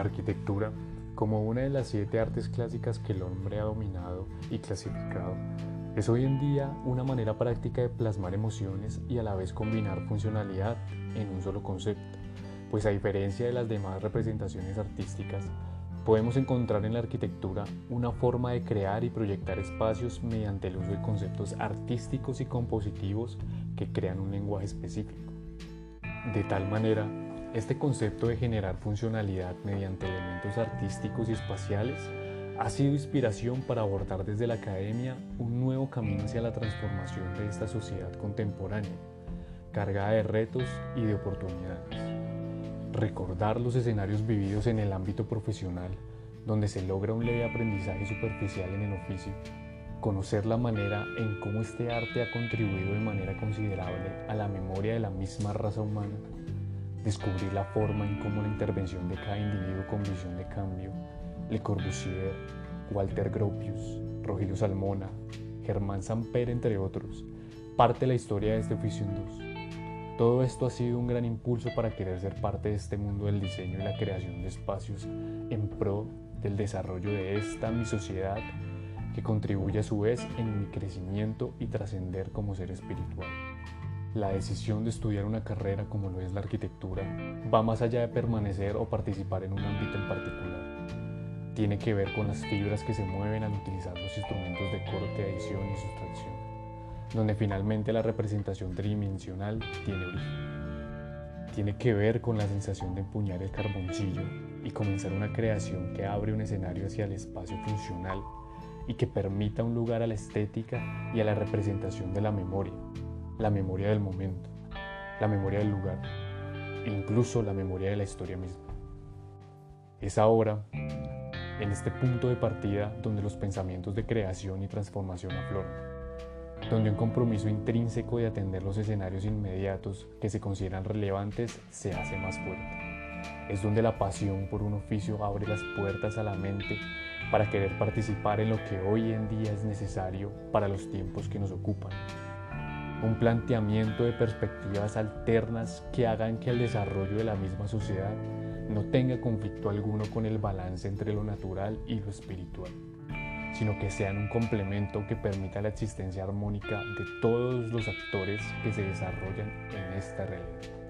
arquitectura, como una de las siete artes clásicas que el hombre ha dominado y clasificado, es hoy en día una manera práctica de plasmar emociones y a la vez combinar funcionalidad en un solo concepto, pues a diferencia de las demás representaciones artísticas, podemos encontrar en la arquitectura una forma de crear y proyectar espacios mediante el uso de conceptos artísticos y compositivos que crean un lenguaje específico. De tal manera, este concepto de generar funcionalidad mediante elementos artísticos y espaciales ha sido inspiración para abordar desde la academia un nuevo camino hacia la transformación de esta sociedad contemporánea, cargada de retos y de oportunidades. Recordar los escenarios vividos en el ámbito profesional, donde se logra un leve aprendizaje superficial en el oficio, conocer la manera en cómo este arte ha contribuido de manera considerable a la memoria de la misma raza humana descubrir la forma en cómo la intervención de cada individuo con visión de cambio, Le Corbusier, Walter Gropius, Rogelio Salmona, Germán Samper, entre otros, parte la historia de este oficio dos. Todo esto ha sido un gran impulso para querer ser parte de este mundo del diseño y la creación de espacios en pro del desarrollo de esta mi sociedad que contribuye a su vez en mi crecimiento y trascender como ser espiritual. La decisión de estudiar una carrera como lo es la arquitectura va más allá de permanecer o participar en un ámbito en particular. Tiene que ver con las fibras que se mueven al utilizar los instrumentos de corte, adición y sustracción, donde finalmente la representación tridimensional tiene origen. Tiene que ver con la sensación de empuñar el carboncillo y comenzar una creación que abre un escenario hacia el espacio funcional y que permita un lugar a la estética y a la representación de la memoria, la memoria del momento, la memoria del lugar e incluso la memoria de la historia misma. Es ahora, en este punto de partida, donde los pensamientos de creación y transformación afloran, donde un compromiso intrínseco de atender los escenarios inmediatos que se consideran relevantes se hace más fuerte. Es donde la pasión por un oficio abre las puertas a la mente para querer participar en lo que hoy en día es necesario para los tiempos que nos ocupan un planteamiento de perspectivas alternas que hagan que el desarrollo de la misma sociedad no tenga conflicto alguno con el balance entre lo natural y lo espiritual, sino que sean un complemento que permita la existencia armónica de todos los actores que se desarrollan en esta realidad.